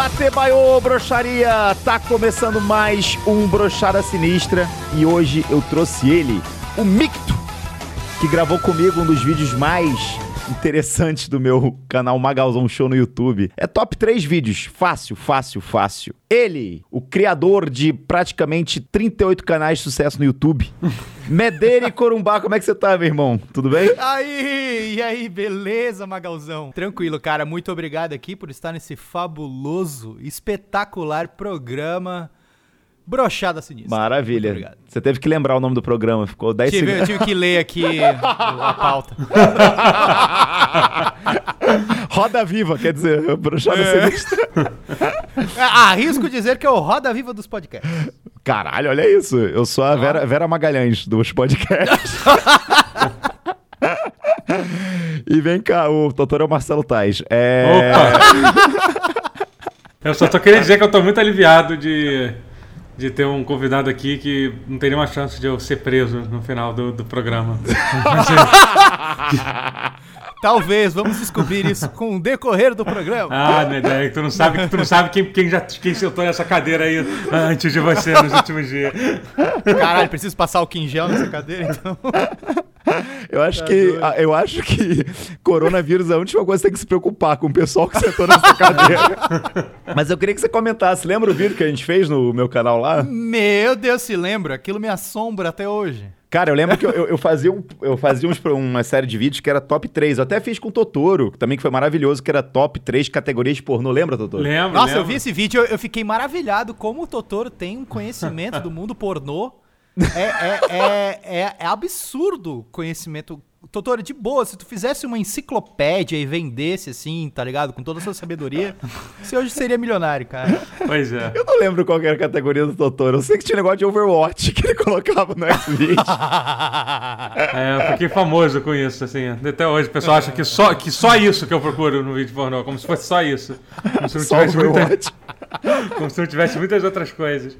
Datebaiô, broxaria! Tá começando mais um Brochada Sinistra e hoje eu trouxe ele, o Micto, que gravou comigo um dos vídeos mais interessantes do meu canal Magalzão Show no YouTube. É top 3 vídeos, fácil, fácil, fácil. Ele, o criador de praticamente 38 canais de sucesso no YouTube. Medeira Corumbá, como é que você tá, meu irmão? Tudo bem? Aí, e aí, beleza, Magalzão? Tranquilo, cara. Muito obrigado aqui por estar nesse fabuloso, espetacular programa Brochada Sinistra. Maravilha. Você teve que lembrar o nome do programa, ficou 10 tive, segundos. Eu tive que ler aqui a pauta. Roda Viva, quer dizer, Brochada É. Sinistra. Arrisco dizer que é o Roda Viva dos podcasts. Caralho, olha isso. Eu sou a Vera, Vera Magalhães dos podcasts. e vem cá, o doutor é o Marcelo Tais. É... Eu só tô querendo dizer que eu tô muito aliviado de, de ter um convidado aqui que não tem nenhuma chance de eu ser preso no final do, do programa. Talvez, vamos descobrir isso com o decorrer do programa. Ah, que tu não sabe, tu não sabe quem, quem já quem sentou nessa cadeira aí antes de você nos últimos dias. Caralho, preciso passar o quingel nessa cadeira, então. Eu acho que a- eu acho que coronavírus é a última coisa que você tem que se preocupar com o pessoal que sentou nessa cadeira. Mas eu queria que você comentasse. Lembra o vídeo que a gente fez no meu canal lá? Meu Deus, se lembra? Aquilo me assombra até hoje. Cara, eu lembro que eu, eu- eu fazia, um, eu fazia uns, uma série de vídeos que era top 3. Eu até fiz com o Totoro, também que foi maravilhoso, que era top 3 categorias de pornô. Lembra, Totoro? Lembro, Nossa, eu lembro. vi esse vídeo, eu, eu fiquei maravilhado como o Totoro tem um conhecimento do mundo pornô. É, é, é, é, é absurdo o conhecimento. Totoro, de boa, se tu fizesse uma enciclopédia e vendesse assim, tá ligado? Com toda a sua sabedoria, você hoje seria milionário, cara. Pois é. Eu não lembro qual que era a categoria do Totoro. Eu sei que tinha negócio de Overwatch que ele colocava no X-Video. É, eu fiquei famoso com isso, assim. Até hoje o pessoal acha que só, que só isso que eu procuro no vídeo pornô, como se fosse só isso. Como se não Só tivesse, muita, Overwatch. como se não tivesse muitas outras coisas.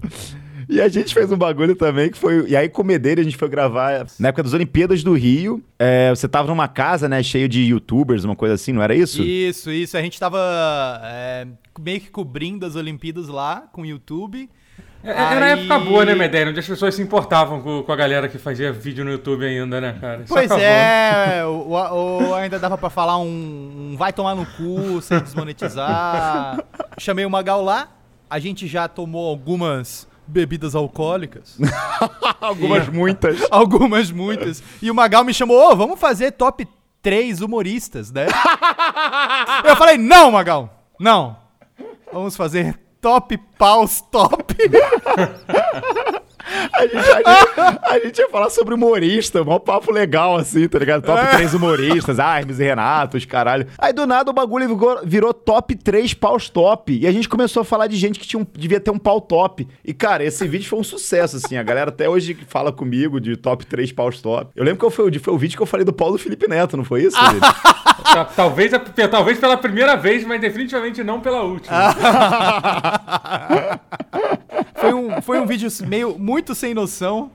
E a gente fez um bagulho também que foi. E aí, com o Medeira, a gente foi gravar na época das Olimpíadas do Rio. É, você tava numa casa, né, cheio de youtubers, uma coisa assim, não era isso? Isso, isso. A gente tava é, meio que cobrindo as Olimpíadas lá com o YouTube. É, Era Aí- época boa, né, Medellín? Onde as pessoas se importavam com, com a galera que fazia vídeo no YouTube ainda, né, cara? Isso Pois acabou. é, o, o- o- ainda dava pra falar um, um vai tomar no cu sem desmonetizar. Chamei o Magal lá, a gente já tomou algumas bebidas alcoólicas. Algumas muitas. algumas, muitas. E o Magal me chamou, ô, vamos fazer top 3 humoristas, né? Eu falei, não, Magal, não. Vamos fazer top paus top. A gente, a, gente, a gente ia falar sobre humorista, um papo legal assim, tá ligado? Top É. 3 humoristas, Hermes e Renatos, caralho. Aí do nada o bagulho virou, virou top 3 paus top. E a gente começou a falar de gente que tinha um- devia ter um pau top. E cara, esse vídeo foi um sucesso, assim. A galera até hoje fala comigo de top 3 paus top. Eu lembro que foi, o- foi o vídeo que eu falei do pau do Felipe Neto, não foi isso? Talvez, talvez pela primeira vez, mas definitivamente não pela última. Foi um, foi um vídeo meio muito sem noção.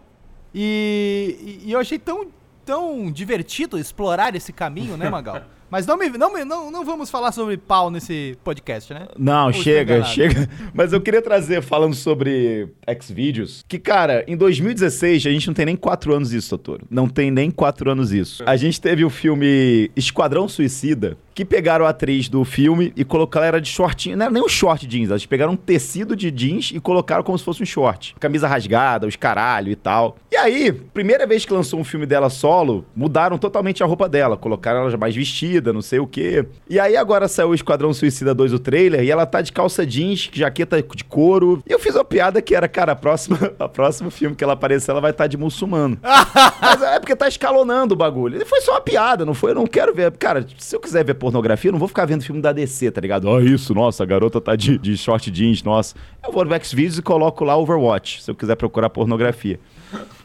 E, e eu achei tão, tão divertido explorar esse caminho, né, Magal? Mas não, me, não, me- não, não vamos falar sobre pau nesse podcast, né? Não, Ou chega, chega. Mas eu queria trazer, falando sobre Xvideos, que, cara, em 2016, a gente não tem nem quatro anos isso, Totoro. Não tem nem quatro anos isso. A gente teve o filme Esquadrão Suicida, que pegaram a atriz do filme e colocaram ela de shortinho. Não era nem um short jeans, eles pegaram um tecido de jeans e colocaram como se fosse um short. Camisa rasgada, os caralho e tal. E aí, primeira vez que lançou um filme dela solo, mudaram totalmente a roupa dela. Colocaram ela já mais vestida, não sei o quê. E aí agora saiu o Esquadrão Suicida 2, o trailer, e ela tá de calça jeans, jaqueta de couro. E eu fiz uma piada que era, cara, a próxima, a próximo filme que ela aparecer, ela vai estar de muçulmano. Mas é porque tá escalonando o bagulho. E foi só uma piada, não foi? Eu não quero ver. Cara, se eu quiser ver pornografia, eu não vou ficar vendo filme da DC, tá ligado? Ó, isso, nossa, a garota tá de, de short jeans, nossa. Eu vou no Xvideos e coloco lá Overwatch, se eu quiser procurar pornografia.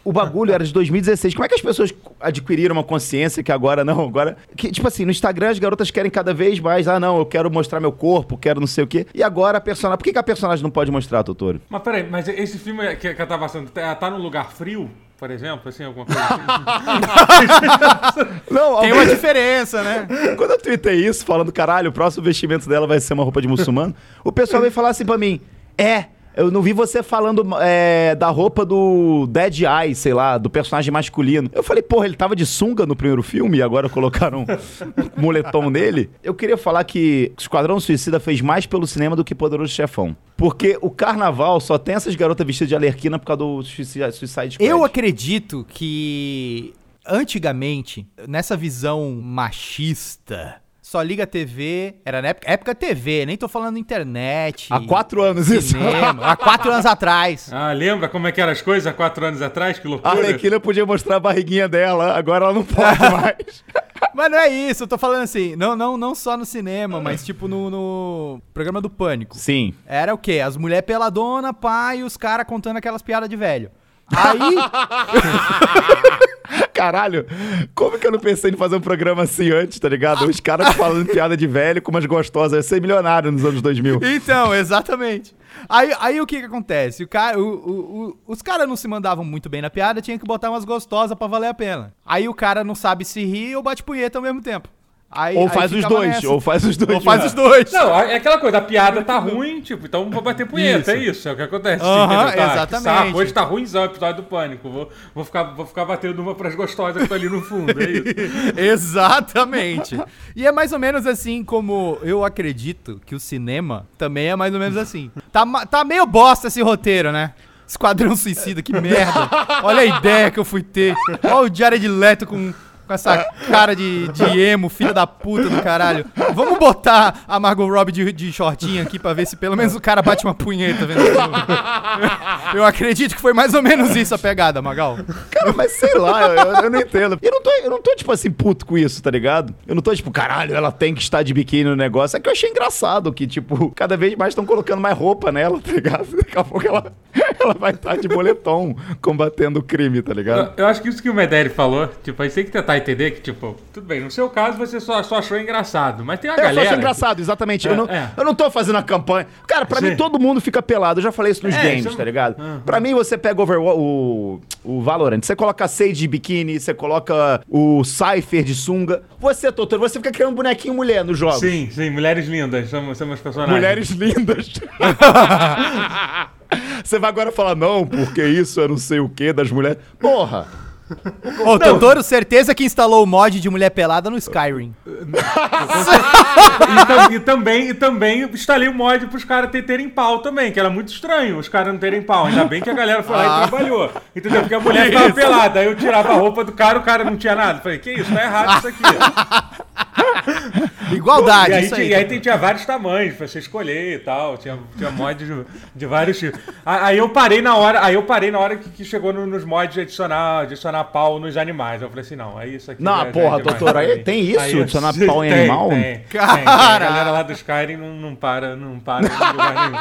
O bagulho era de 2016. Como é que as pessoas adquiriram uma consciência que agora não? Agora. Que, tipo assim, no Instagram as garotas querem cada vez mais. Ah, não, eu quero mostrar meu corpo, quero não sei o quê. E agora a personagem. Por que, que a personagem não pode mostrar, Totoro? Mas peraí, mas esse filme que, que eu tava passando, tá, tá num lugar frio? Por exemplo, assim, alguma coisa assim. Não, Tem uma diferença, né? Quando eu tuitei isso, falando, caralho, o próximo vestimento dela vai ser uma roupa de muçulmano, o pessoal veio falar assim pra mim, é, eu não vi você falando é, da roupa do Dead Eye, sei lá, do personagem masculino. Eu falei, porra, ele tava de sunga no primeiro filme e agora colocaram um moletom nele. Eu queria falar que Esquadrão Suicida fez mais pelo cinema do que Poderoso Chefão. Porque o carnaval só tem essas garotas vestidas de alerquina por causa do Suicide Squad. Eu acredito que antigamente, nessa visão machista, só liga TV, era na época, época TV, nem tô falando internet. Há quatro anos isso. cinema, há quatro anos atrás. Ah, lembra como é que eram as coisas há quatro anos atrás? Que A loucura. Arlequina podia mostrar a barriguinha dela, agora ela não pode mais. Mas não é isso, eu tô falando assim, não, não, não só no cinema, mas tipo no, no programa do Pânico. Sim. Era o quê? As mulheres peladona, pai, e os caras contando aquelas piadas de velho. Aí, Caralho, como que eu não pensei em fazer um programa assim antes, tá ligado? Os caras falando piada de velho com umas gostosas. Eu ia ser milionário nos anos 2000. Então, exatamente. Aí, aí o que que acontece? O cara, o- o- os caras não se mandavam muito bem na piada, tinha que botar umas gostosas pra valer a pena. Aí o cara não sabe se rir ou bate punheta ao mesmo tempo. Aí, Ou aí faz os dois, nessa. ou faz os dois. Ou faz os dois. Não, é aquela coisa, a piada tá ruim, tipo, então vou bater punheta, Isso. é isso, é o que acontece. Aham, entendeu? Tá, exatamente. saco, hoje tá ruimzão o episódio do Pânico, vou, vou, ficar, vou ficar batendo uma pras gostosas que estão ali no fundo, é isso. Exatamente. E é mais ou menos assim como eu acredito que o cinema também é mais ou menos assim. Tá, tá meio bosta esse roteiro, né? Esquadrão Suicida, que merda. Olha a ideia que eu fui ter. Olha o Jared Leto com, com essa cara de, de emo, filha da puta do caralho. Vamos botar a Margot Robbie de, de shortinho aqui pra ver se pelo menos o cara bate uma punheta vendo o filme. Eu acredito que foi mais ou menos isso a pegada, Magal. Cara, mas sei lá, eu, eu- eu não entendo. Eu não, tô, eu não tô, tipo assim, puto com isso, tá ligado? Eu não tô, tipo, caralho, ela tem que estar de biquíni no negócio. É que eu achei engraçado que, tipo, cada vez mais estão colocando mais roupa nela, tá ligado? Daqui a pouco ela, ela vai estar de boletom combatendo o crime, tá ligado? Eu, eu acho que isso que o Mederi falou, tipo, a gente tem que tentar entender que, tipo, tudo bem, no seu caso você só, só achou engraçado, mas tem Eu só galera... acho engraçado, exatamente. eu, É, não, é. eu não tô fazendo a campanha. Cara, pra Sim. mim todo mundo fica pelado. Eu já falei isso nos É, games, isso é- tá ligado? Pra mim você pega Overwatch, o, o Valorant, você coloca a Sage de biquíni, você coloca o Cypher de sunga. Você, Totoro, você fica criando bonequinho mulher nos jogos. Sim, sim, mulheres lindas, somos, somos personagens. Mulheres lindas. Você vai agora falar, não, porque isso é não sei o que das mulheres. Porra! Ô, Totoro, certeza que instalou o mod de mulher pelada no Skyrim. E, e também, e também instalei o mod pros caras ter- terem pau também, que era muito estranho os caras não terem pau. Ainda bem que a galera foi lá Ah. e trabalhou. Entendeu? Porque a mulher ficava pelada. Aí eu tirava a roupa do cara, o cara não tinha nada. Falei, que isso? Tá errado isso aqui. Igualdade, e aí, isso aí. e aí tem- tinha vários tamanhos pra você escolher e tal. Tinha, tinha mods de, de vários tipos. Aí eu parei na hora, aí eu parei na hora que, que chegou no- nos mods de adicionar, adicionar pau nos animais. Eu falei assim, não, é isso aqui. Não, porra, é doutor, aí tem isso? Aí- Adicionar pau em tem, animal? Tem, tem, tem. Cara! A galera lá do Skyrim não, não para, não para em lugar nenhum.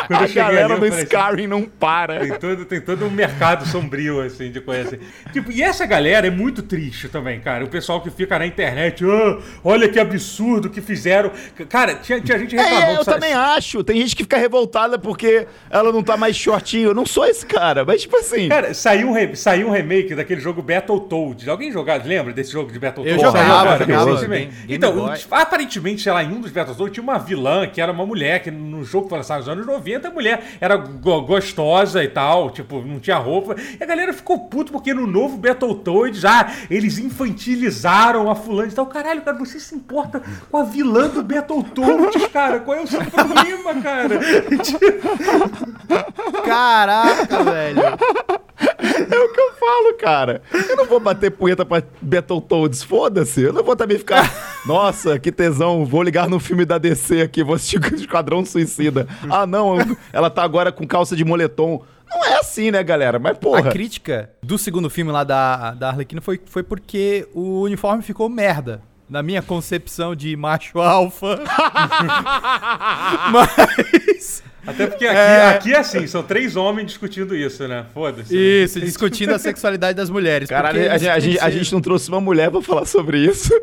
Quando A galera ali, do assim, Skyrim não para. tem todo, tem todo um mercado sombrio, assim, de coisa assim. Tipo, e essa galera é muito triste também, cara. O pessoal que fica na internet, "Ah, olha que absurdo que fizeram. Cara, tinha, tinha gente reclamando. É, eu sabe? também acho. Tem gente que fica revoltada porque ela não tá mais shortinho. Eu não sou esse cara, mas tipo assim. Cara, saiu um, re- saiu um remake daquele jogo Battletoads. Alguém jogado, lembra desse jogo de Battletoads? Eu jogava, jogava. recentemente. Game- Game Então, Boy. aparentemente, sei lá, em um dos Battletoads tinha uma vilã que era uma mulher, que no jogo que foi lançado nos anos 90, a mulher era go- gostosa e tal, tipo, não tinha roupa. E a galera ficou puto porque no novo Battletoads, ah, eles infantilizaram a fulana e tal. Caralho, cara, você se importa com a vilã do Battletoads, cara? Qual é o seu problema, cara? Caraca, velho. É o que eu falo, cara. Eu não vou bater punheta pra Battletoads, foda-se. Eu não vou também ficar, nossa, que tesão, vou ligar no filme da DC aqui, vou assistir o Esquadrão Suicida. Ah, não, ela tá agora com calça de moletom. Não é assim, né, galera? Mas, porra. A crítica do segundo filme lá da, da Arlequina foi, foi porque o uniforme ficou merda. Na minha concepção de macho alfa. Mas. Até porque aqui É. aqui é assim, são três homens discutindo isso, né? Foda-se. né? Isso, discutindo a sexualidade das mulheres. Caralho, a, gente- a gente, a gente não trouxe uma mulher pra falar sobre isso.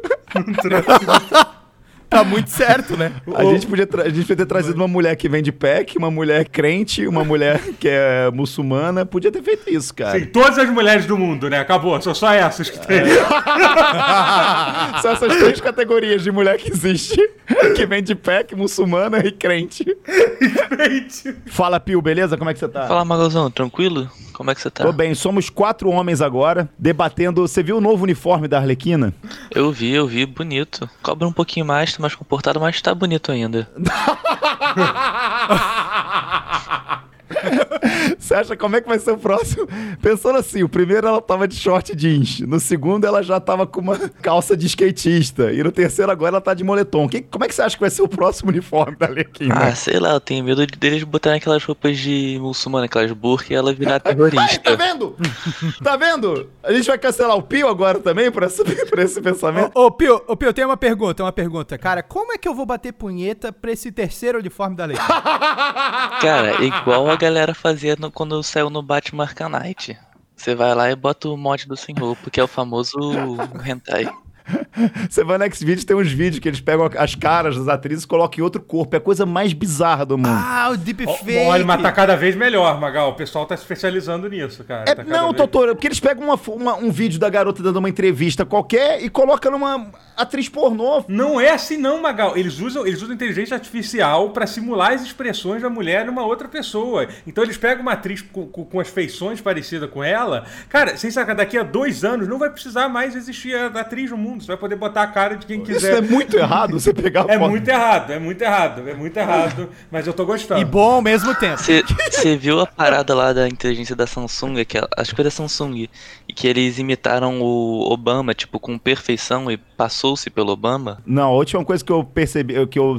Tá muito certo, né? A gente, podia tra- a gente podia ter trazido uma mulher que vende pack, uma mulher crente, uma mulher que é muçulmana. Podia ter feito isso, cara. Sim, todas as mulheres do mundo, né? Acabou, são só essas que tem. São essas três categorias de mulher que existe. Que vende pack, muçulmana e crente. Fala, Pio, beleza? Como é que você tá? Fala, Magalzão, tranquilo? Como é que você tá? Tô bem, somos quatro homens agora, debatendo. Você viu o novo uniforme da Arlequina? Eu vi, eu vi, bonito. Cobra um pouquinho mais, tá mais comportado, mas tá bonito ainda. Você acha como é que vai ser o próximo? Pensando assim, o primeiro ela tava de short jeans, no segundo ela já tava com uma calça de skatista, e no terceiro agora ela tá de moletom. Que- como é que você acha que vai ser o próximo uniforme da Arlequina? Ah, sei lá, eu tenho medo de- deles botarem aquelas roupas de muçulmana, aquelas burca e ela virar Ai, tá terrorista. vendo? Tá vendo? A gente vai cancelar o Pio agora também por esse, por esse pensamento? Ô, ô, Pio, ô, Pio, tem uma pergunta, uma pergunta. Cara, como é que eu vou bater punheta pra esse terceiro uniforme da lei? Cara, igual a galera fazia no- quando saiu no Batman Knight. Você vai lá e bota o mod do sem roupa, que é o famoso hentai. Você vai no Xvideos, tem uns vídeos que eles pegam as caras das atrizes e colocam em outro corpo. É a coisa mais bizarra do mundo. ah, o deepfake. Olha, mas tá cada vez melhor, Magal. O pessoal tá se especializando nisso, cara. É, Tá não, vez- doutora, porque eles pegam uma uma- um vídeo da garota dando uma entrevista qualquer e colocam numa atriz pornô. Não é assim não, Magal. Eles usam, eles usam inteligência artificial pra simular as expressões da mulher numa outra pessoa. Então eles pegam uma atriz com, com- com as feições parecidas com ela. Cara, sem sacar, daqui a dois anos não vai precisar mais existir a atriz no mundo. Você vai poder botar a cara de quem Isso quiser. é muito errado, você pegar a É foto. muito errado, é muito errado, é muito errado. Mas eu tô gostando. E bom ao mesmo tempo. Você viu a parada lá da inteligência da Samsung, que acho que foi da Samsung, e que eles imitaram o Obama, tipo, com perfeição e passou-se pelo Obama? Não, a última coisa que eu percebi, que eu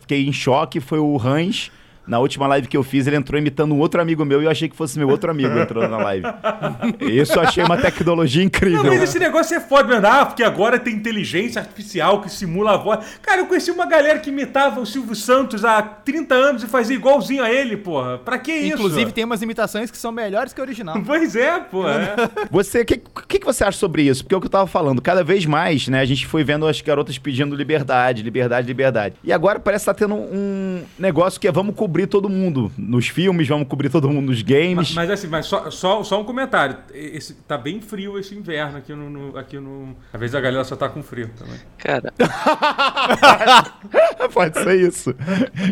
fiquei em choque foi o Hans. Na última live que eu fiz, ele entrou imitando um outro amigo meu e eu achei que fosse meu outro amigo entrando na live. Isso eu achei uma tecnologia Não, incrível. mas esse negócio é foda, mesmo. Ah, porque agora tem inteligência artificial que simula a voz. Cara, eu conheci uma galera que imitava o Silvio Santos há 30 anos e fazia igualzinho a ele, porra. Pra que isso? Inclusive, tem umas imitações que são melhores que a original. Pois é, pô. É. Você, o que, que, que você acha sobre isso? Porque é o que eu tava falando, cada vez mais, né, a gente foi vendo as garotas pedindo liberdade, liberdade, liberdade. E agora parece que tá tendo um negócio que é vamos cobrir todo mundo nos filmes, vamos cobrir todo mundo nos games. Mas, mas assim, mas só, só, só um comentário. Esse, tá bem frio esse inverno aqui no, no- aqui no. Às vezes a galera só tá com frio também. Cara, Pode ser isso.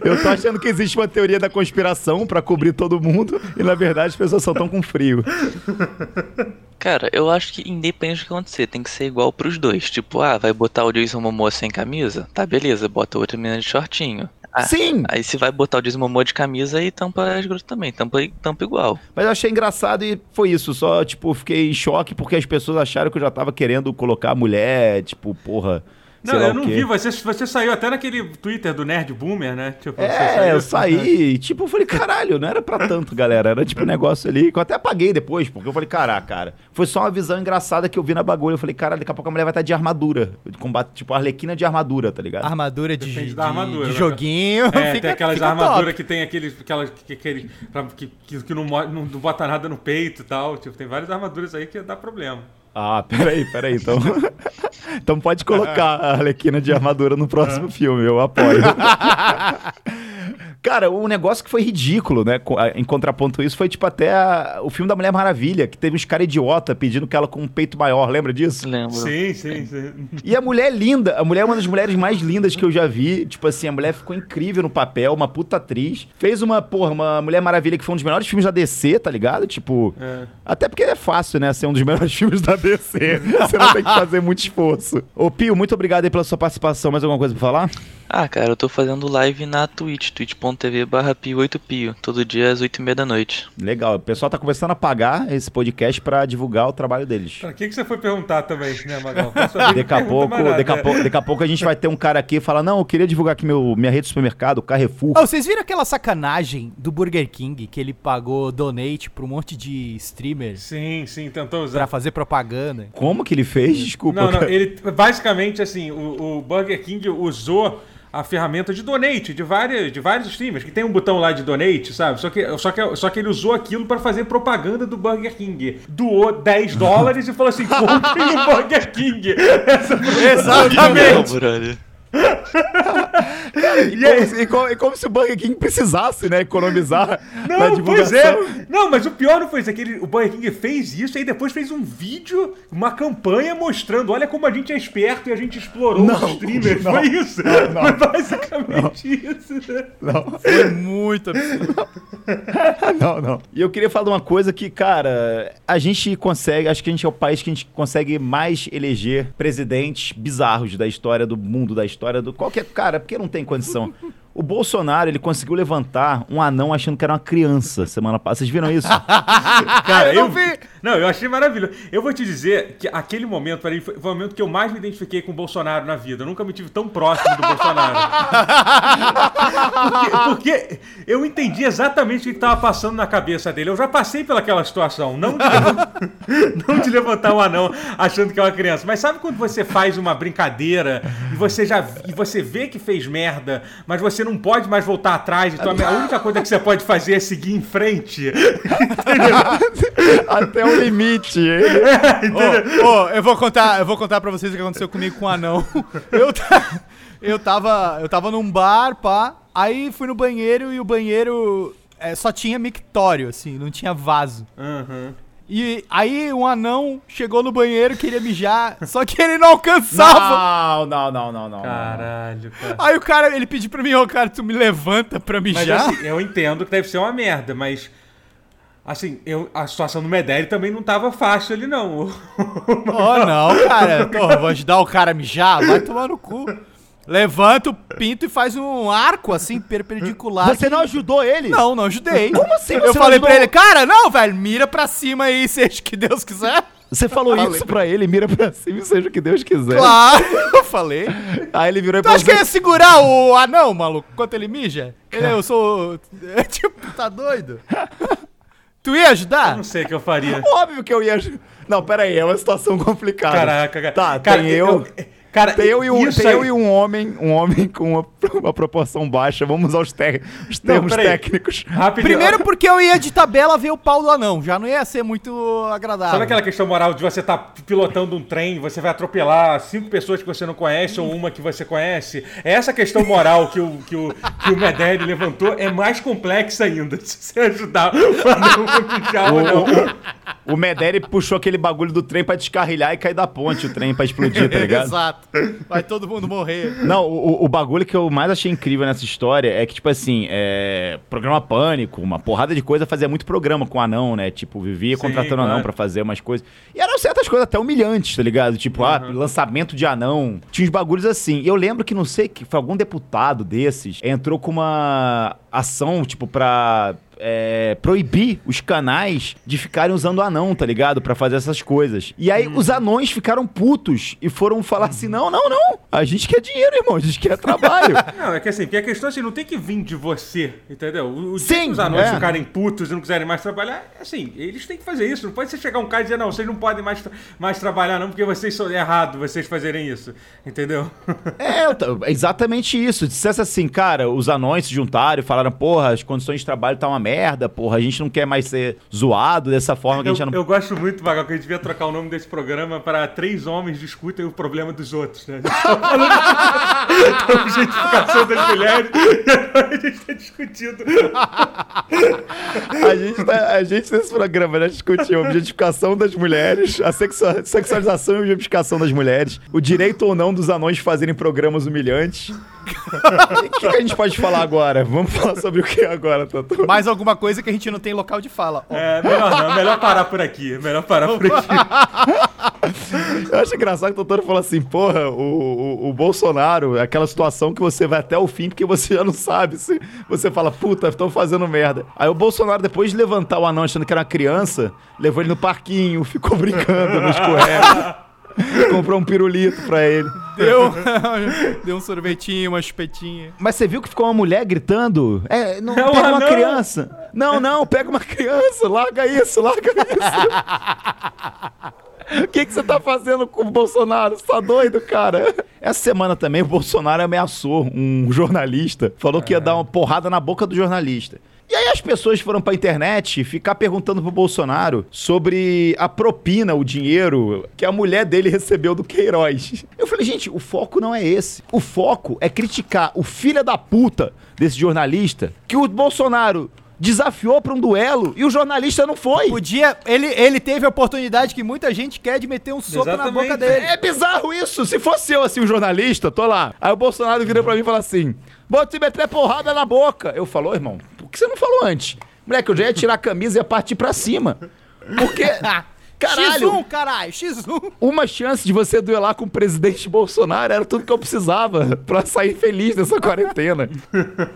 Eu tô achando que existe uma teoria da conspiração pra cobrir todo mundo e na verdade as pessoas só estão com frio. cara, eu acho que independente do que acontecer, tem que ser igual pros dois. Tipo, ah, vai botar o Jason Momoa sem camisa? Tá, beleza, bota outra menina de shortinho. Ah, Sim, Aí se vai botar o Momoa de camisa aí tampa as grossas também, tampa, tampa igual. mas eu achei engraçado e foi isso. Só, tipo, fiquei em choque porque as pessoas acharam que eu já tava querendo colocar a mulher, tipo, porra. Não, eu não vi. Você, você saiu até naquele Twitter do Nerd Boomer, né? Tipo, você É, saiu- eu saí, tipo, eu falei, caralho, não era pra tanto, galera. Era tipo um negócio ali que eu até apaguei depois, porque eu falei, caraca, cara. Foi só uma visão engraçada que eu vi na bagulho. Eu falei, cara, daqui a pouco a mulher vai estar de armadura. De combate, tipo, arlequina de armadura, tá ligado? Armadura de, de, da armadura, de né? joguinho. É, fica, tem aquelas armaduras que tem aqueles, aquelas que, que, pra- que, que, que não, não, não bota nada no peito e tal. Tipo, tem várias armaduras aí que dá problema. Ah, peraí, peraí. Então, então pode colocar a Arlequina de armadura no próximo filme, eu apoio. Cara, o negócio que foi ridículo, né? Em contraponto a isso, foi tipo até a- o filme da Mulher Maravilha, que teve uns caras idiota pedindo que ela com um peito maior, lembra disso? Lembro. Sim, sim, sim. E a mulher é linda, a mulher é uma das mulheres mais lindas que eu já vi. Tipo assim, a mulher ficou incrível no papel, uma puta atriz. Fez uma, porra, uma Mulher Maravilha que foi um dos melhores filmes da DC, tá ligado? Tipo. É. Até porque é fácil, né? Ser um dos melhores filmes da DC. Você não tem que fazer muito esforço. Ô, Pio, muito obrigado aí pela sua participação. Mais alguma coisa pra falar? Ah, cara, eu tô fazendo live na Twitch, twitch.tv barra pio8pio, todo dia às 8h30 da noite. Legal. O pessoal tá começando a pagar esse podcast pra divulgar o trabalho deles. Pra que, que você foi perguntar também, né, Magal? Daqui a, pouco, daqui, a pouco, daqui a pouco a gente vai ter um cara aqui e falar: Não, eu queria divulgar aqui meu, minha rede de supermercado, Carrefour. Oh, vocês viram aquela sacanagem do Burger King que ele pagou donate pra um monte de streamers Sim, sim, tentou pra usar. fazer propaganda? Como que ele fez? Desculpa. Não, não, cara. ele basicamente assim, o, o Burger King usou a ferramenta de donate de, várias, de vários streamers, que tem um botão lá de donate, sabe? Só que, só que, só que ele usou aquilo para fazer propaganda do Burger King. Doou 10 dólares e falou assim: comprem o Burger King. Essa Exatamente! Brother. e, como, e, como, e como se o Burger King precisasse, né, economizar na Não, pois divulgação. é. Não, mas o pior não foi isso. É que ele- o Burger King fez isso e depois fez um vídeo, uma campanha mostrando: olha como a gente é esperto e a gente explorou Não, os streamers. não, foi isso. não. Foi basicamente isso. Não, Foi muito absurdo. não, não. E eu queria falar de uma coisa que, cara, a gente consegue, acho que a gente é o país que a gente consegue mais eleger presidentes bizarros da história do mundo, da história do qualquer cara, porque não tem condição. O Bolsonaro, ele conseguiu levantar um anão achando que era uma criança semana passada. Vocês viram isso? Cara, eu não vi. Não, eu achei maravilhoso. Eu vou te dizer que aquele momento, para mim, foi, foi o momento que eu mais me identifiquei com o Bolsonaro na vida. Eu nunca me tive tão próximo do Bolsonaro. porque, porque eu entendi exatamente o que estava passando na cabeça dele. Eu já passei pelaquela situação. Não de, levan- não de levantar um anão achando que é uma criança. Mas sabe quando você faz uma brincadeira e você já e você vê que fez merda, mas você não pode mais voltar atrás. Então a única coisa que você pode fazer é seguir em frente. Até o limite. Ô, ô, eu vou contar, eu vou contar para vocês o que aconteceu comigo com o anão. Eu, eu tava, eu tava num bar, pá, aí fui no banheiro e o banheiro é, só tinha mictório, assim, não tinha vaso. Uhum. E aí um anão chegou no banheiro, queria mijar, só que ele não alcançava. Não, não, não, não, não. Caralho, cara. Aí o cara, ele pediu pra mim, ô cara, tu me levanta pra Mas mijar? assim, eu entendo que deve ser uma merda, mas. Assim, eu, a situação do Medeiros também não tava fácil ali, não. Oh, não, cara. Porra, vou ajudar o cara a mijar? Vai tomar no cu. Levanta o pinto e faz um arco, assim, perpendicular. Você não ajudou ele? Não, não ajudei. Como assim Eu falei pra ajudou? ele, cara, não, velho, mira pra cima aí, seja o que Deus quiser. Você falou isso pra ele, mira pra cima e seja o que Deus quiser. Claro, eu falei. Aí ele virou e Tu falou acha que eu assim, ia segurar o anão, maluco, enquanto ele mija? Ele, eu sou... É, tipo, tá doido? Tu ia Eu ajudar? não sei o que eu faria. óbvio que eu ia... aj- Não, pera aí, é uma situação complicada. Caraca, cara. Tá, Cara, tem eu... cara, Tem eu, e um, tem eu e um homem, um homem com uma, uma proporção baixa. Vamos usar os, te- os Não, termos peraí. técnicos. Rapidinho. Primeiro porque eu ia de tabela ver o pau do anão, já não ia ser muito agradável. Sabe aquela questão moral de você estar pilotando um trem, você vai atropelar cinco pessoas que você não conhece ou uma que você conhece? Essa questão moral que o, que o, que o Medeiros levantou é mais complexa ainda. Se você ajudar o anão a O, ou não. o, o Mederi puxou aquele bagulho do trem pra descarrilhar e cair da ponte o trem pra explodir, tá ligado? Exato. Vai todo mundo morrer. Não, o, o bagulho que eu mais achei incrível nessa história é que, tipo assim, é. Programa Pânico, uma porrada de coisa, fazia muito programa com anão, né? Tipo, vivia Sim, contratando anão claro. pra fazer umas coisas. E eram certas coisas até humilhantes, tá ligado? Tipo, ah, lançamento de anão. Tinha uns bagulhos assim. E eu lembro que, não sei, que foi algum deputado desses entrou com uma ação, tipo, pra. É, proibir os canais de ficarem usando anão, tá ligado? Pra fazer essas coisas. E aí os anões ficaram putos e foram falar assim: não, não, não. A gente quer dinheiro, irmão. A gente quer trabalho. Não, é que assim, porque a questão assim, não tem que vir de você, entendeu? O, o Sim, os anões é. ficarem putos e não quiserem mais trabalhar, assim, eles têm que fazer isso. Não pode você chegar um cara e dizer, não, vocês não podem mais, tra- mais trabalhar não, porque vocês são errado vocês fazerem isso, entendeu? É, exatamente isso. Dissesse assim, cara, os anões se juntaram e falaram, porra, as condições de trabalho tá uma merda, porra, a gente não quer mais ser zoado dessa forma que a Eu, gente já não. eu gosto muito, Magal, que a gente devia trocar o nome desse programa para Três Homens Discutem o Problema dos Outros, né? A objetificação das mulheres e agora a gente tá discutindo. A gente, tá- a gente nesse programa já discutiu a objetificação das mulheres, a sexua- sexualização e objetificação das mulheres, o direito ou não dos anões fazerem programas humilhantes. O que, que a gente pode falar agora? Vamos falar sobre o que agora, Tatu? Mais alguma coisa que a gente não tem local de fala. Ó, É, melhor não, melhor parar por aqui, melhor parar por aqui. Eu acho engraçado que o doutor falou assim, porra, o, o, o Bolsonaro, é aquela situação que você vai até o fim porque você já não sabe se você fala, puta, estão fazendo merda. Aí o Bolsonaro, depois de levantar o anão achando que era uma criança, levou ele no parquinho, ficou brincando no escorrega. Comprou um pirulito pra ele. Deu, deu um sorvetinho, uma chupetinha. Mas você viu que ficou uma mulher gritando? É, não, É pega uma criança. Não, não, pega uma criança, larga isso, larga isso. O que, que você tá fazendo com o Bolsonaro? Você tá doido, cara? Essa semana também o Bolsonaro ameaçou um jornalista, falou que ia dar uma porrada na boca do jornalista. E aí as pessoas foram pra internet ficar perguntando pro Bolsonaro sobre a propina, o dinheiro que a mulher dele recebeu do Queiroz. Eu falei, gente, o foco não é esse. O foco é criticar o filho da puta desse jornalista que o Bolsonaro desafiou pra um duelo e o jornalista não foi. Podia. Ele, ele teve a oportunidade que muita gente quer de meter um soco na Exatamente. boca dele. É bizarro isso. Se fosse eu, assim, um jornalista, tô lá. Aí o Bolsonaro virou pra mim e falou assim: Vou te meter porrada na boca. Eu falou, irmão, por que você não falou antes? Moleque, eu já ia tirar a camisa e ia partir pra cima. Porque. Caralho! X1, caralho, X1. Uma chance de você duelar com o presidente Bolsonaro era tudo que eu precisava pra sair feliz dessa quarentena.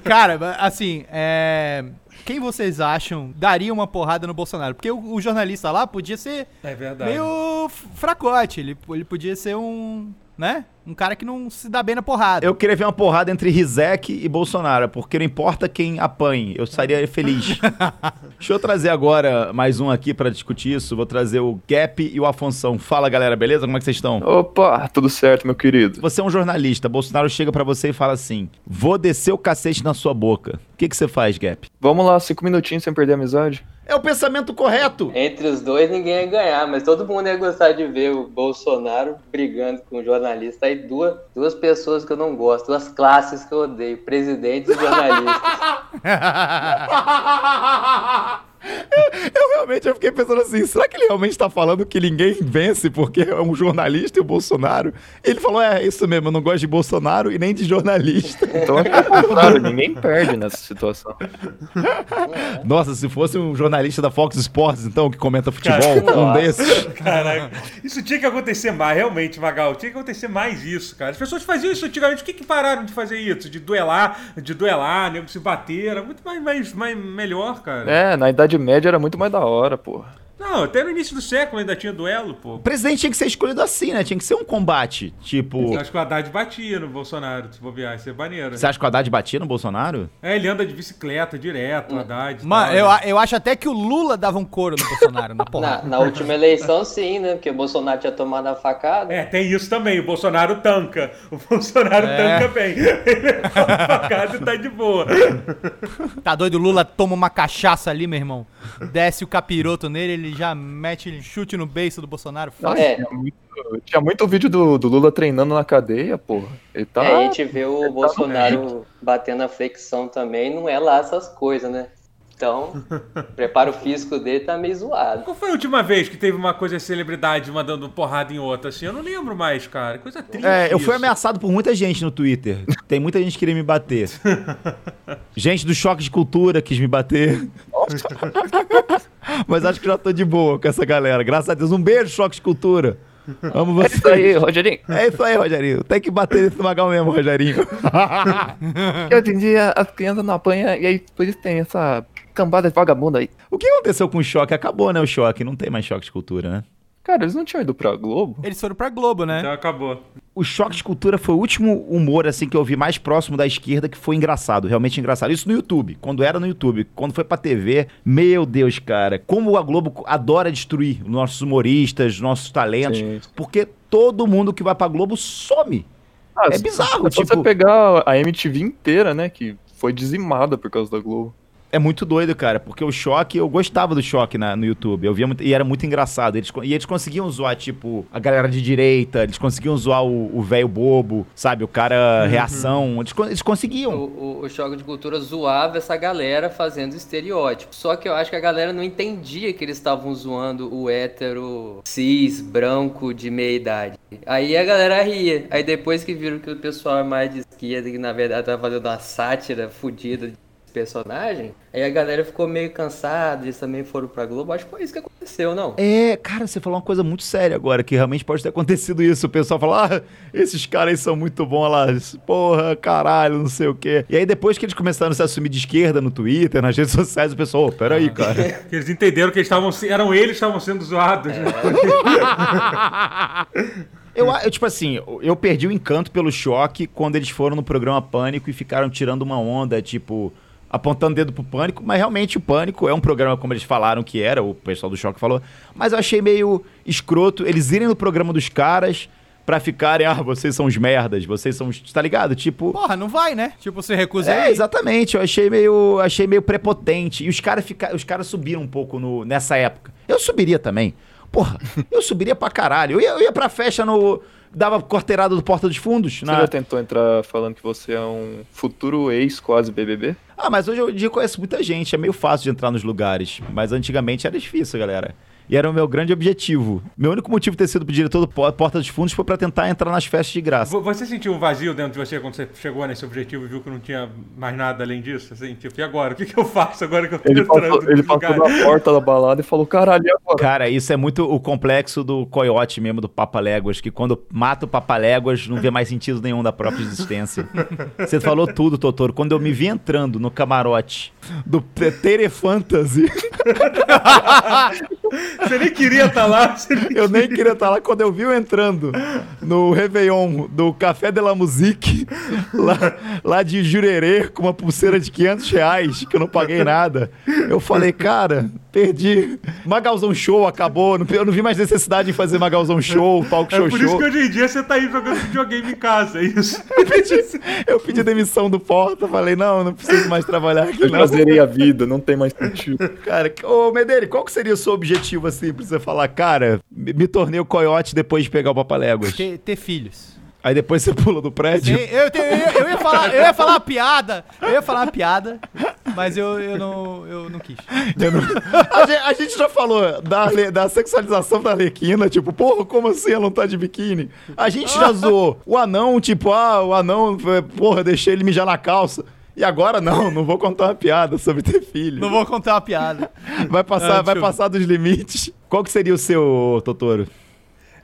Cara, assim, é. Quem vocês acham daria uma porrada no Bolsonaro? Porque o, o jornalista lá podia ser É verdade. meio fracote. Ele, ele podia ser um. Né? Um cara que não se dá bem na porrada. Eu queria ver uma porrada entre Rizek e Bolsonaro, porque não importa quem apanhe, eu estaria feliz. Deixa eu trazer agora mais um aqui pra discutir isso. Vou trazer o Gap e o Afonso. Fala, galera, beleza? Como é que vocês estão? Opa, tudo certo, meu querido. Você é um jornalista, Bolsonaro chega pra você e fala assim: Vou descer o cacete na sua boca. O que, que você faz, Gap? Vamos lá, cinco minutinhos sem perder a amizade? É o pensamento correto. Entre os dois, ninguém ia ganhar, mas todo mundo ia gostar de ver o Bolsonaro brigando com o jornalista. Aí duas, duas pessoas que eu não gosto, duas classes que eu odeio, presidentes e jornalistas. Eu realmente eu fiquei pensando assim: será que ele realmente tá falando que ninguém vence porque é um jornalista e o Bolsonaro? Ele falou: é isso mesmo, eu não gosto de Bolsonaro e nem de jornalista. Então que é contrário, ninguém perde nessa situação. Nossa, se fosse um jornalista da Fox Sports, então, que comenta futebol, um desses. Caraca, isso tinha que acontecer mais, realmente, Magal. Tinha que acontecer mais isso, cara. As pessoas faziam isso antigamente. Por que, que pararam de fazer isso? De duelar, de duelar, nego se bater. Era muito mais, mais, mais melhor, cara. É, na Idade Média era muito mais da hora, porra. Não, até no início do século ainda tinha duelo, pô. O presidente tinha que ser escolhido assim, né? Tinha que ser um combate. Tipo, Eu acho que o Haddad batia no Bolsonaro, se bobear. Isso é maneiro. você acha que o Haddad batia no Bolsonaro? É, ele anda de bicicleta direto, o Haddad. Mano, eu, né? eu acho até que o Lula dava um couro no Bolsonaro, na Na, porrada. na última eleição, sim, né? Porque o Bolsonaro tinha tomado a facada. É, tem isso também. O Bolsonaro tanca. O Bolsonaro É. tanca bem. Ele é facada e tá de boa. Tá doido? O Lula toma uma cachaça ali, meu irmão. Desce o capiroto nele, ele já mete chute no beiço do Bolsonaro. Fácil. É, Tinha muito, tinha muito vídeo do, do Lula treinando na cadeia, porra. Ele tá. é, a gente vê o Bolsonaro batendo a flexão também, não é lá essas coisas, né? Então, o preparo físico dele tá meio zoado. Qual foi a última vez que teve uma coisa celebridade mandando porrada em outra assim? Eu não lembro mais, cara. Coisa triste. É, eu fui ameaçado por muita gente no Twitter. Tem muita gente que queria me bater. gente do choque de cultura quis me bater. Mas acho que já tô de boa com essa galera. Graças a Deus. Um beijo, choque de cultura. Amo É você. isso aí, Rogerinho. É isso aí, Rogerinho. Tem que bater nesse magal mesmo, Rogerinho. Hoje em dia as crianças não apanham e aí por isso tem essa cambada de vagabunda aí. o que aconteceu com o choque? Acabou, né, o choque. Não tem mais choque de cultura, né? Cara, eles não tinham ido pra Globo? Eles foram pra Globo, né? Então acabou. O choque de cultura foi o último humor, assim, que eu vi mais próximo da esquerda, que foi engraçado, realmente engraçado. Isso no YouTube, quando era no YouTube. Quando foi pra TV, meu Deus, cara, como a Globo adora destruir os nossos humoristas, nossos talentos, Sim. porque todo mundo que vai pra Globo some. Ah, É se- bizarro, só tipo- você pegar a MTV inteira, né? Que foi dizimada por causa da Globo. É muito doido, cara, porque o choque, eu gostava do choque na- no YouTube. Eu via muito, e era muito engraçado. Eles, e eles conseguiam zoar, tipo, a galera de direita, eles conseguiam zoar o o velho bobo, sabe? O cara reação. Eles, eles O, conseguiam. o, o Choque de Cultura zoava essa galera fazendo estereótipo. Só que eu acho que a galera não entendia que eles estavam zoando o hétero cis, branco, de meia idade. Aí a galera ria. Aí depois que viram que o pessoal é mais de esquerda, que na verdade tava fazendo uma sátira fodida de personagem, aí a galera ficou meio cansada, eles também foram pra Globo. Acho que foi isso que aconteceu, não? É, cara, você falou uma coisa muito séria agora, que realmente pode ter acontecido isso. O pessoal fala, ah, esses caras aí são muito bons lá, porra, caralho, não sei o quê. E aí depois que eles começaram a se assumir de esquerda no Twitter, nas redes sociais, o pessoal, ô, peraí, cara. Porque eles entenderam que eles estavam, se- eram eles que estavam sendo zoados. né? Eu, eu, tipo assim, eu perdi o encanto pelo choque quando eles foram no programa Pânico e ficaram tirando uma onda, tipo, apontando o dedo pro Pânico, mas realmente o Pânico é um programa como eles falaram que era, o pessoal do choque falou, mas eu achei meio escroto eles irem no programa dos caras pra ficarem, ah, vocês são os merdas, vocês são os. Tá ligado? Tipo. Porra, não vai, né? Tipo, você recusa É, aí. exatamente. Eu achei meio, achei meio prepotente. E os caras fica, os caras subiram um pouco no, nessa época. Eu subiria também. Porra, eu subiria pra caralho. Eu ia, eu ia pra festa no. Dava corteirada do Porta dos Fundos. Você na- já tentou entrar falando que você é um futuro ex quase BBB? Ah, mas hoje em dia eu conheço muita gente. É meio fácil de entrar nos lugares. Mas antigamente era difícil, galera. E era o meu grande objetivo. Meu único motivo de ter sido diretor do Po- Porta dos Fundos foi pra tentar entrar nas festas de graça. Vo- Você sentiu um vazio dentro de você quando você chegou nesse objetivo e viu que não tinha mais nada além disso? Assim, tipo, e agora? O que, que eu faço agora que eu tô Ele entrando passou, ele passou na porta da balada e falou, caralho, e agora? Cara, isso é muito o complexo do coiote mesmo, do Papaléguas, que quando mata o Papaléguas não vê mais sentido nenhum da própria existência. Você falou tudo, Totoro. Quando eu me vi entrando no camarote do Te- Tere Fantasy, Você nem queria estar lá. Você nem... eu nem queria estar lá. Quando eu vi eu entrando no Réveillon do Café de la Musique, lá, lá de Jurerê, com uma pulseira de 500 reais, que eu não paguei nada, eu falei, cara, perdi. Magalzão Show acabou, eu não vi mais necessidade de fazer Magalzão Show, talk É show por isso show. que hoje em dia você tá aí jogando videogame em casa, é isso. Eu pedi, eu pedi demissão do Porta, falei, não, não preciso mais trabalhar aqui, Eu não. já zerei a vida, não tem mais sentido. Cara, ô Medeiros, qual que seria o seu objetivo, assim, pra você falar, cara, me, tornei o coiote depois de pegar o Papaléguas? Ter, ter filhos. Aí depois você pula do prédio? Sim, eu, eu, eu ia falar, eu ia falar uma piada, eu ia falar uma piada, mas eu, eu, não, eu não quis. Eu não- a, gente, a gente já falou da, da sexualização da Arlequina, tipo, porra, como assim ela não tá de biquíni? A gente já zoou o anão, tipo, ah, o anão, foi- porra, deixei ele mijar na calça. E agora não, não vou contar uma piada sobre ter filho. Não vou contar uma piada. Vai passar, Ah, vai passar dos limites. Qual que seria o seu, Totoro?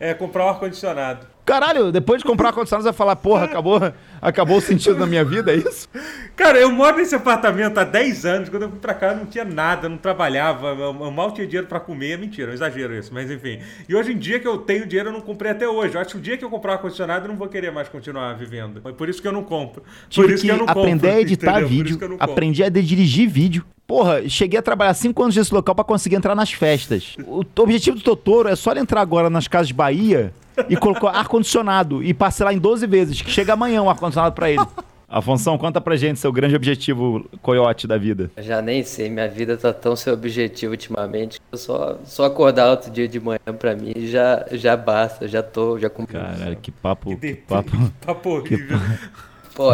É comprar um ar-condicionado. Caralho, depois de comprar ar-condicionado, você vai falar, porra, acabou, acabou o sentido da minha vida, é isso? Cara, eu moro nesse apartamento há 10 anos. Quando eu fui pra cá, não tinha nada, não trabalhava, eu mal tinha dinheiro pra comer. Mentira, é um exagero isso, mas enfim. E hoje em dia que eu tenho dinheiro, eu não comprei até hoje. Eu acho que o dia que eu comprar um ar-condicionado, eu não vou querer mais continuar vivendo. É por isso que eu não compro. Tive por isso que, que eu não aprender compro, a editar entendeu? Vídeo, aprendi a dirigir vídeo. Porra, cheguei a trabalhar cinco anos nesse local pra conseguir entrar nas festas. O objetivo do Totoro é só ele entrar agora nas casas de Bahia e colocar ar-condicionado e parcelar em 12 vezes, que chega amanhã o ar-condicionado pra ele. Afonso, conta pra gente seu grande objetivo coiote da vida. Eu já nem sei, minha vida tá tão sem objetivo ultimamente. Eu só, só acordar outro dia de manhã pra mim já, já basta, já tô, já cumpri. Caralho, que papo, que De- papo. Papo horrível. Pô,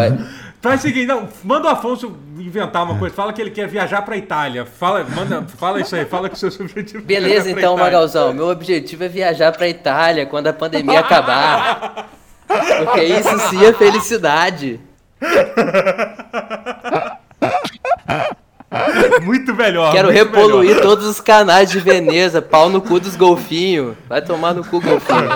é- Faz o seguinte, não, manda o Afonso inventar uma coisa. Fala que ele quer viajar pra Itália. Fala, manda, fala isso aí, fala que o seu objetivo é beleza então, Itália. Magalzão. Meu objetivo é viajar pra Itália quando a pandemia acabar. Porque isso sim é felicidade. Muito melhor. Quero muito repoluir melhor. todos os canais de Veneza, pau no cu dos golfinhos. Vai tomar no cu, golfinho.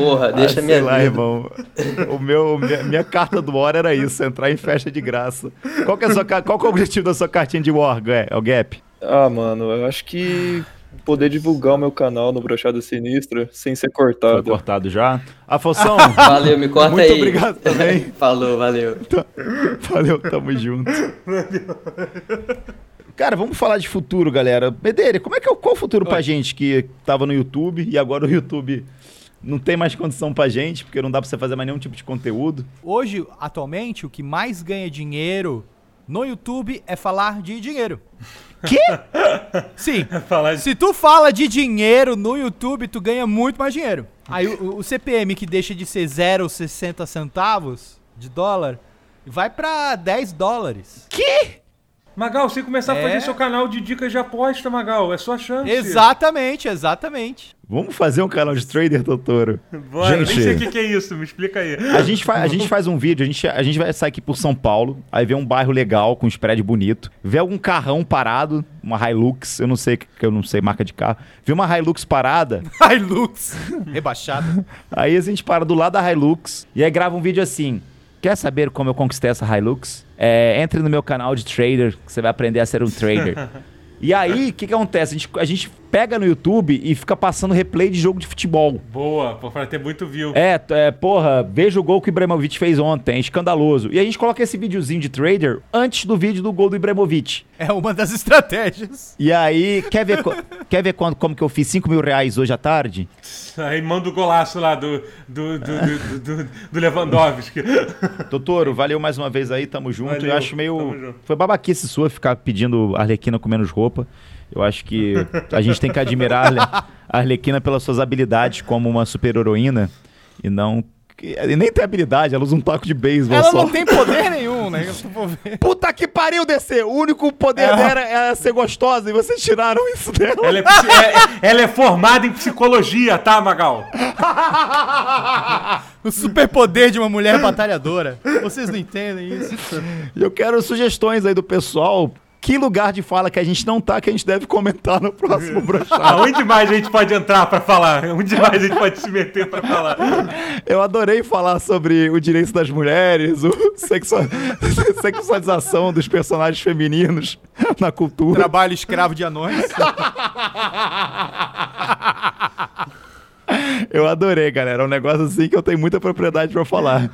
Porra, deixa Ah, minha sei lá, vida. irmão. O meu, minha, minha carta do War era isso, entrar em festa de graça. Qual que é, a sua, qual que é o objetivo da sua cartinha de War, é o Gap? Ah, mano, eu acho que poder divulgar o meu canal no Brochada Sinistra sem ser cortado. Foi cortado já? Afonso, Valeu, me corta muito aí. obrigado também. Falou, valeu. Valeu, tamo junto. Cara, vamos falar de futuro, galera. Medeira, como é que é o qual o futuro pra gente que tava no YouTube e agora o YouTube não tem mais condição pra gente, porque não dá pra você fazer mais nenhum tipo de conteúdo. Hoje, atualmente, o que mais ganha dinheiro no YouTube é falar de dinheiro. Quê? Sim. Falar de... Se tu fala de dinheiro no YouTube, tu ganha muito mais dinheiro. Aí o, o CPM que deixa de ser 0,60 centavos de dólar vai pra 10 dólares. Magal, você começar a É. fazer seu canal de dicas de aposta, Magal. É sua chance. Exatamente, exatamente. Vamos fazer um canal de trader, Totoro? Bora, nem sei o Gente, que, que é isso, me explica aí. a gente, fa- a gente faz um vídeo, a gente, a gente vai sair aqui por São Paulo, aí vê um bairro legal, com um spread bonito, vê algum carrão parado, uma Hilux, eu não sei, que eu não sei marca de carro, vê uma Hilux parada, Hilux. Rebaixado. Aí a gente para do lado da Hilux e aí grava um vídeo assim. Quer saber como eu conquistei essa Hilux? É, entre no meu canal de trader, que você vai aprender a ser um trader. e aí, o que, que acontece? A gente, a gente pega no YouTube e fica passando replay de jogo de futebol. Boa, pra ter muito view. É, é, porra, veja o gol que o Ibrahimovic fez ontem, é escandaloso. E a gente coloca esse videozinho de trader antes do vídeo do gol do Ibrahimovic. É uma das estratégias. E aí, quer ver, co- quer ver quando, como que eu fiz 5 mil reais hoje à tarde? Aí manda o golaço lá do, do, do, do, do- do Lewandowski. Totoro, valeu mais uma vez aí, tamo junto. Valeu, eu acho meio. Foi babaquice sua ficar pedindo Arlequina com menos roupa. Eu acho que a gente tem que admirar a Arle- a Arlequina pelas suas habilidades como uma super-heroína e não. E nem tem habilidade, ela usa um taco de beisebol Ela só. não tem poder nenhum, né? Puta que pariu, DC! O único poder É. dela era ser gostosa e vocês tiraram isso dela. Ela é, psi- é- ela é formada em psicologia, tá, Magal? O superpoder de uma mulher batalhadora. Vocês não entendem isso. Eu quero sugestões aí do pessoal. Que lugar de fala que a gente não tá que a gente deve comentar no próximo brochado. Aonde mais a gente pode entrar pra falar? Onde mais a gente pode se meter pra falar? Eu adorei falar sobre o direito das mulheres, o sexua- sexualização dos personagens femininos na cultura. Trabalho escravo de anões. Eu adorei, galera. É um negócio assim que eu tenho muita propriedade pra falar.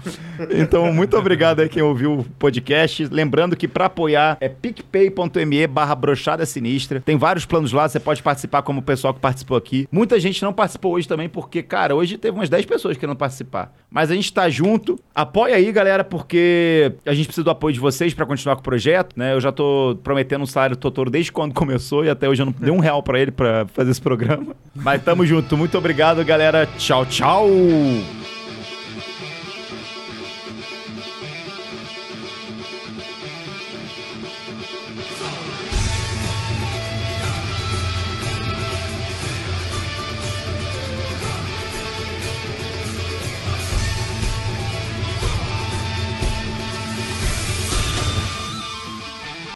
Então, muito obrigado aí quem ouviu o podcast. Lembrando que pra apoiar é picpay.me barra brochada sinistra. Tem vários planos lá, você pode participar como o pessoal que participou aqui. Muita gente não participou hoje também, porque, cara, hoje teve umas 10 pessoas querendo participar. Mas a gente tá junto. Apoia aí, galera, porque a gente precisa do apoio de vocês pra continuar com o projeto, né? Eu já tô prometendo um salário Totoro desde quando começou e até hoje eu não dei um real pra ele pra fazer esse programa. Mas tamo junto. Muito obrigado, galera. Tchau, tchau.